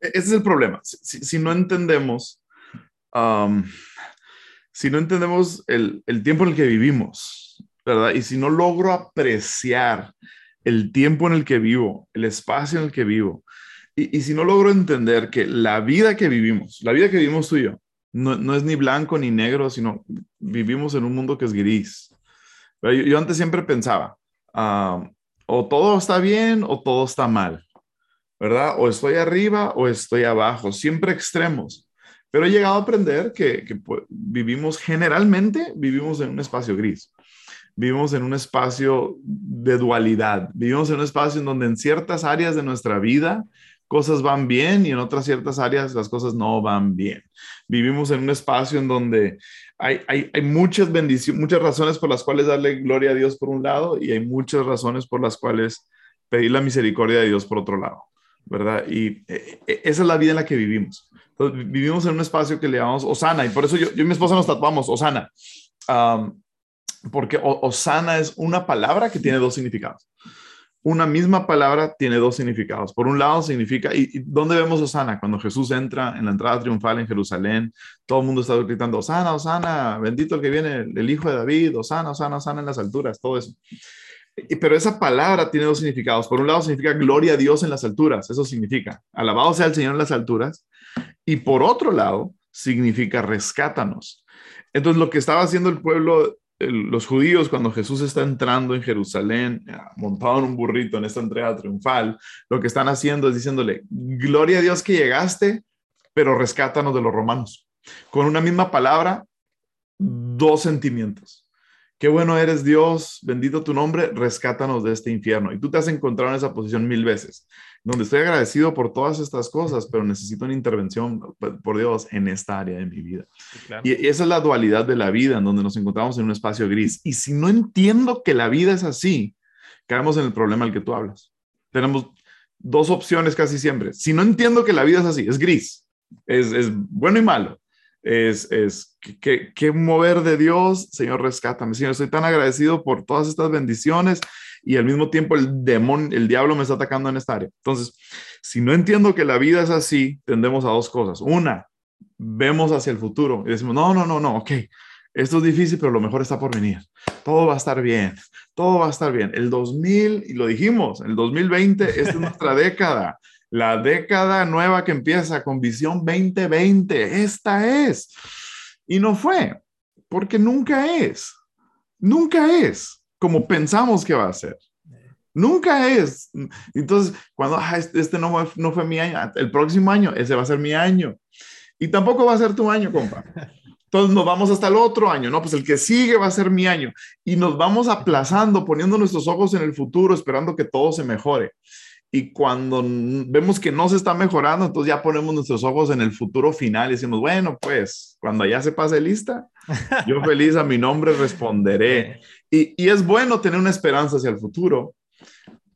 Ese es el problema. Si, si no entendemos, um, si no entendemos el, el tiempo en el que vivimos, ¿verdad? Y si no logro apreciar el tiempo en el que vivo, el espacio en el que vivo, y, si no logro entender que la vida que vivimos, la vida que vivimos tú y yo, no, es ni blanco ni negro, sino vivimos en un mundo que es gris. Yo, antes siempre pensaba, ah, o todo está bien o todo está mal, ¿verdad? O estoy arriba o estoy abajo, siempre extremos. Pero he llegado a aprender que, pues, vivimos generalmente, vivimos en un espacio gris. Vivimos en un espacio de dualidad. Vivimos en un espacio en donde en ciertas áreas de nuestra vida cosas van bien y en otras ciertas áreas las cosas no van bien. Vivimos en un espacio en donde hay, hay, hay muchas bendiciones, muchas razones por las cuales darle gloria a Dios por un lado y hay muchas razones por las cuales pedir la misericordia de Dios por otro lado, ¿verdad? Y eh, eh, esa es la vida en la que vivimos. vivimos en un espacio que le llamamos Osana y por eso yo, yo y mi esposa nos tatuamos Osana. porque Osana es una palabra que tiene dos significados una misma palabra tiene dos significados. Por un lado significa, ¿y, dónde vemos Osana? Cuando Jesús entra en la entrada triunfal en Jerusalén, todo el mundo está gritando, Osana, Osana, bendito el que viene, el hijo de David, Osana, Osana, Osana en las alturas, todo eso. Pero esa palabra tiene dos significados. Por un lado significa gloria a Dios en las alturas, eso significa, alabado sea el Señor en las alturas. Y por otro lado significa rescátanos. Entonces lo que estaba haciendo el pueblo los judíos, cuando Jesús está entrando en Jerusalén, montado en un burrito en esta entrega triunfal, lo que están haciendo es diciéndole, gloria a Dios que llegaste, pero rescátanos de los romanos. Con una misma palabra, dos sentimientos. Qué bueno eres Dios, bendito tu nombre, rescátanos de este infierno. Y tú te has encontrado en esa posición mil veces, donde estoy agradecido por todas estas cosas, pero necesito una intervención por Dios en esta área de mi vida. Y esa es la dualidad de la vida, en donde nos encontramos en un espacio gris. Y si no entiendo que la vida es así, caemos en el problema al que tú hablas. Tenemos dos opciones casi siempre. Si no entiendo que la vida es así, es gris, es, es bueno y malo es, es que, mover de Dios, Señor, rescátame. Señor, estoy tan agradecido por todas estas bendiciones y al mismo tiempo el demonio, el diablo me está atacando en esta área. Entonces, si no entiendo que la vida es así, tendemos a dos cosas. Una, vemos hacia el futuro y decimos, no, no, no, no, ok, esto es difícil, pero lo mejor está por venir. Todo va a estar bien, todo va a estar bien. El 2000, y lo dijimos, el 2020 es nuestra década la década nueva que empieza con visión 2020. Esta es. Y no fue, porque nunca es. Nunca es como pensamos que va a ser. Nunca es. Entonces, cuando ah, este, este no, no fue mi año, el próximo año, ese va a ser mi año. Y tampoco va a ser tu año, compa. Entonces nos vamos hasta el otro año, ¿no? Pues el que sigue va a ser mi año. Y nos vamos aplazando, poniendo nuestros ojos en el futuro, esperando que todo se mejore. Y cuando vemos que no se está mejorando, entonces ya ponemos nuestros ojos en el futuro final y decimos, bueno, pues cuando ya se pase lista, yo feliz a mi nombre responderé. Y, y es bueno tener una esperanza hacia el futuro,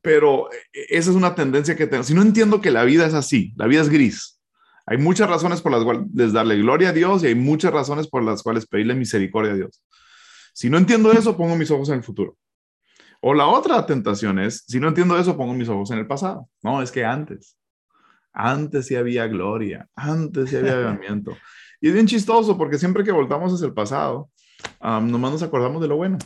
pero esa es una tendencia que tengo. Si no entiendo que la vida es así, la vida es gris. Hay muchas razones por las cuales darle gloria a Dios y hay muchas razones por las cuales pedirle misericordia a Dios. Si no entiendo eso, pongo mis ojos en el futuro. O la otra tentación es, si no entiendo eso, pongo mis ojos en el pasado. No, es que antes, antes sí había gloria, antes sí había avivamiento. Y es bien chistoso porque siempre que voltamos hacia el pasado, nomás nos acordamos de lo bueno.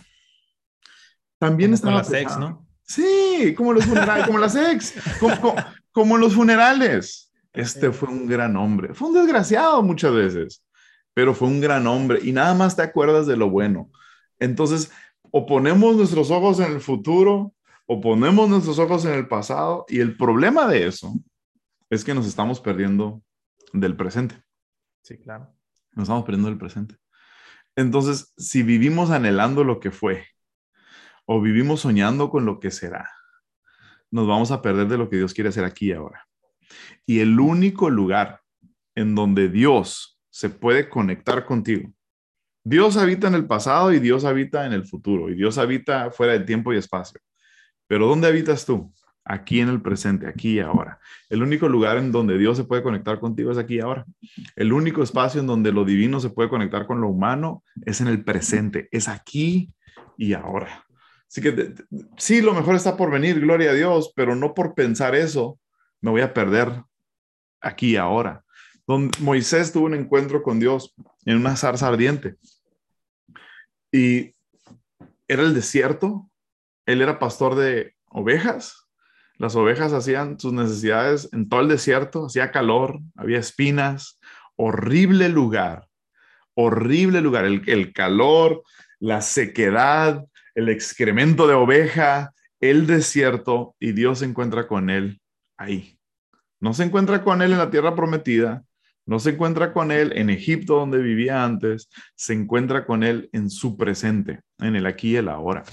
También está
la sex, ¿no?
Sí, como los funerales, como las ex, como, como, los funerales. Este fue un gran hombre. Fue un desgraciado muchas veces, pero fue un gran hombre y nada más te acuerdas de lo bueno. Entonces, o ponemos nuestros ojos en el futuro o ponemos nuestros ojos en el pasado y el problema de eso es que nos estamos perdiendo del presente.
Sí, claro.
Nos estamos perdiendo del presente. Entonces, si vivimos anhelando lo que fue o vivimos soñando con lo que será, nos vamos a perder de lo que Dios quiere hacer aquí y ahora. Y el único lugar en donde Dios se puede conectar contigo Dios habita en el pasado y Dios habita en el futuro y Dios habita fuera de tiempo y espacio. Pero ¿dónde habitas tú? Aquí en el presente, aquí y ahora. El único lugar en donde Dios se puede conectar contigo es aquí y ahora. El único espacio en donde lo divino se puede conectar con lo humano es en el presente, es aquí y ahora. Así que sí, lo mejor está por venir, gloria a Dios, pero no por pensar eso me voy a perder aquí ahora. Donde Moisés tuvo un encuentro con Dios en una zarza ardiente y era el desierto. Él era pastor de ovejas. Las ovejas hacían sus necesidades en todo el desierto, hacía calor, había espinas, horrible lugar, horrible lugar, el calor, la sequedad, el excremento de oveja, el desierto, y Dios se encuentra con él ahí. No se encuentra con él en la tierra prometida, no se encuentra con él en Egipto donde vivía antes, se encuentra con él en su presente, en el aquí y el ahora.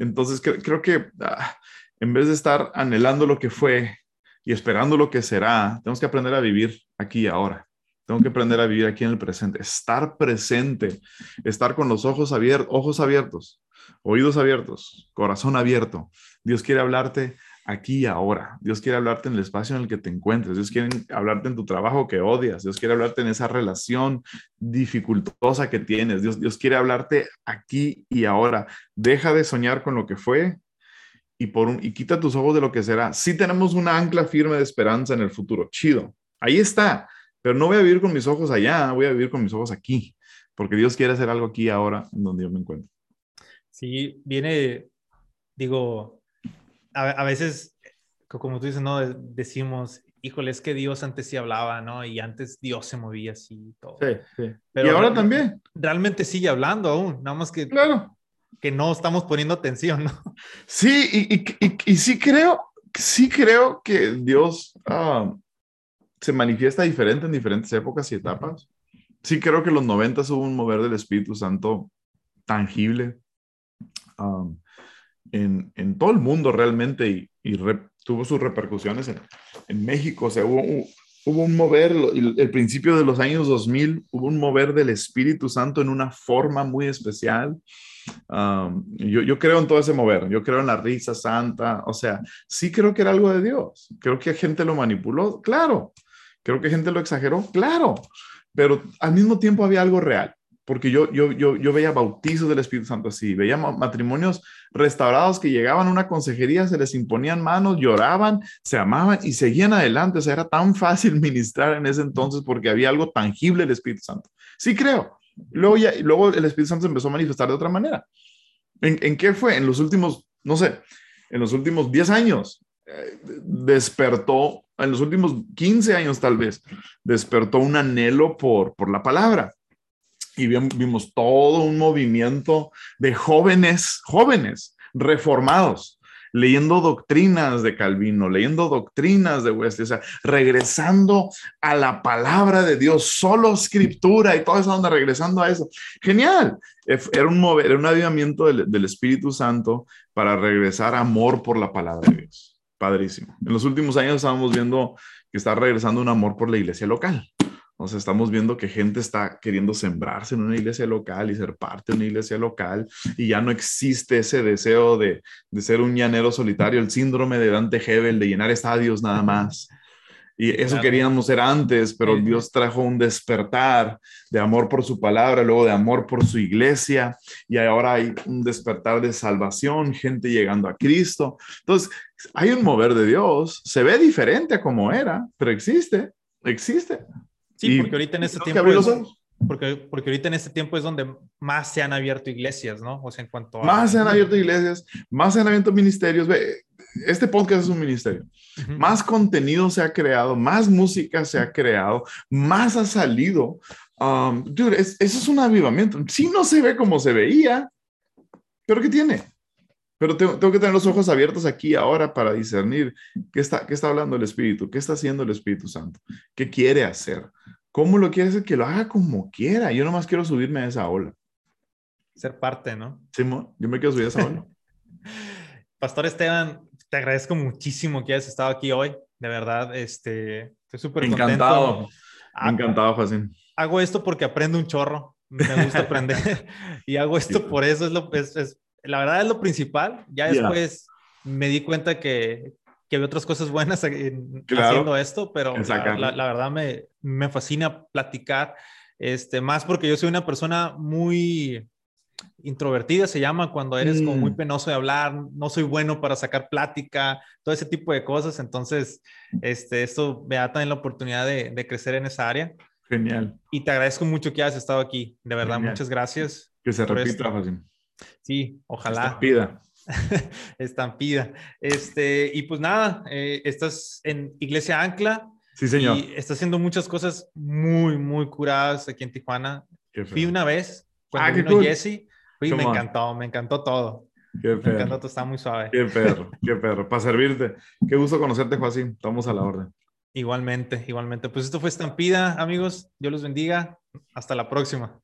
Entonces creo, que ah, en vez de estar anhelando lo que fue y esperando lo que será, tenemos que aprender a vivir aquí y ahora. Tengo que aprender a vivir aquí en el presente, estar presente, estar con los ojos abiertos, ojos abiertos, oídos abiertos, corazón abierto. Dios quiere hablarte aquí y ahora. Dios quiere hablarte en el espacio en el que te encuentres. Dios quiere hablarte en tu trabajo que odias. Dios quiere hablarte en esa relación dificultosa que tienes. Dios, Dios quiere hablarte aquí y ahora. Deja de soñar con lo que fue y, por un, y quita tus ojos de lo que será. Sí tenemos una ancla firme de esperanza en el futuro. Chido. Ahí está. Pero no voy a vivir con mis ojos allá, voy a vivir con mis ojos aquí. Porque Dios quiere hacer algo aquí ahora en donde yo me encuentro.
Sí, viene, digo, a, veces, como tú dices, ¿no? Decimos, híjole, es que Dios antes sí hablaba, ¿no? Y antes Dios se movía así y todo.
Sí, sí. Pero y ahora también.
Realmente sigue hablando aún, nada más que,
claro.
que no estamos poniendo atención, ¿no?
Sí, y, y, y, sí creo, sí creo que Dios ah, se manifiesta diferente en diferentes épocas y etapas. Sí creo que en los 90 hubo un mover del Espíritu Santo tangible. Um, en, en, todo el mundo realmente y, y tuvo sus repercusiones en, en, México. O sea, hubo, hubo un mover, el, el, principio de los años 2000, hubo un mover del Espíritu Santo en una forma muy especial. Um, yo, yo, creo en todo ese mover, yo creo en la risa santa, o sea, sí creo que era algo de Dios. Creo que gente lo manipuló, claro. Creo que gente lo exageró, claro. Pero al mismo tiempo había algo real porque yo, yo, yo, yo veía bautizos del Espíritu Santo así, veía matrimonios restaurados que llegaban a una consejería, se les imponían manos, lloraban, se amaban y seguían adelante. O sea, era tan fácil ministrar en ese entonces porque había algo tangible del Espíritu Santo. Sí creo. Luego, ya, luego el Espíritu Santo se empezó a manifestar de otra manera. ¿En, en qué fue? En los últimos, no sé, en los últimos 10 años, eh, despertó, en los últimos 15 años tal vez, despertó un anhelo por, por la palabra y vimos todo un movimiento de jóvenes, jóvenes reformados, leyendo doctrinas de Calvino, leyendo doctrinas de Wesley, o sea, regresando a la palabra de Dios, solo escritura y toda esa onda, regresando a eso. Genial. Era un, mover, era un avivamiento del, del Espíritu Santo para regresar amor por la palabra de Dios. Padrísimo. En los últimos años estábamos viendo que está regresando un amor por la iglesia local. O sea, estamos viendo que gente está queriendo sembrarse en una iglesia local y ser parte de una iglesia local y ya no existe ese deseo de, de ser un llanero solitario, el síndrome de Dante Hebel, de llenar estadios nada más. Y eso queríamos ser antes, pero Dios trajo un despertar de amor por su palabra, luego de amor por su iglesia, y ahora hay un despertar de salvación, gente llegando a Cristo. Entonces, hay un mover de Dios, se ve diferente a como era, pero existe, existe.
Sí, porque ahorita en este tiempo es, porque, porque ahorita en este tiempo es donde más se han abierto iglesias, ¿no? O sea, en cuanto
a... Más se han abierto iglesias, más se han abierto ministerios. Este podcast es un ministerio. Más contenido se ha creado, más música se ha creado, más ha salido. Um, dude, eso es un avivamiento. Sí no se ve como se veía, pero ¿qué tiene? Pero tengo, tengo, que tener los ojos abiertos aquí ahora para discernir qué está, qué está hablando el Espíritu, qué está haciendo el Espíritu Santo, qué quiere hacer, cómo lo quiere hacer, que lo haga como quiera. Yo nomás quiero subirme a esa ola.
Ser parte, ¿no?
Simón, yo me quiero subir a esa ola.
Pastor Esteban, te agradezco muchísimo que hayas estado aquí hoy. De verdad, este, estoy súper
Encantado. Encantado, Jacín.
Hago esto porque aprendo un chorro. Me gusta aprender. y hago esto por eso. Es lo, es, es la verdad es lo principal. Ya después me di cuenta que, que había otras cosas buenas haciendo esto, pero la, la, verdad me, me fascina platicar, este, más porque yo soy una persona muy introvertida, se llama cuando eres como muy mm. penoso de hablar, no soy bueno para sacar plática, todo ese tipo de cosas, entonces este, esto me da también la oportunidad de, de crecer en esa área.
Genial.
Y te agradezco mucho que hayas estado aquí, de verdad, muchas gracias.
Que se repita, José.
Sí, ojalá.
Estampida.
Estampida. Este, y pues nada, eh, estás en Iglesia Ancla.
Sí, señor.
Y estás haciendo muchas cosas muy, muy curadas aquí en Tijuana. Fui una vez cuando ah, vino Jesse. Fui, me encantó, me encantó todo.
Qué
me encantó, todo, está muy suave.
Qué perro, qué perro. Para servirte. Qué gusto conocerte, Joaquín. Estamos a la orden.
Igualmente, igualmente. Pues esto fue Estampida, amigos. Dios los bendiga. Hasta la próxima.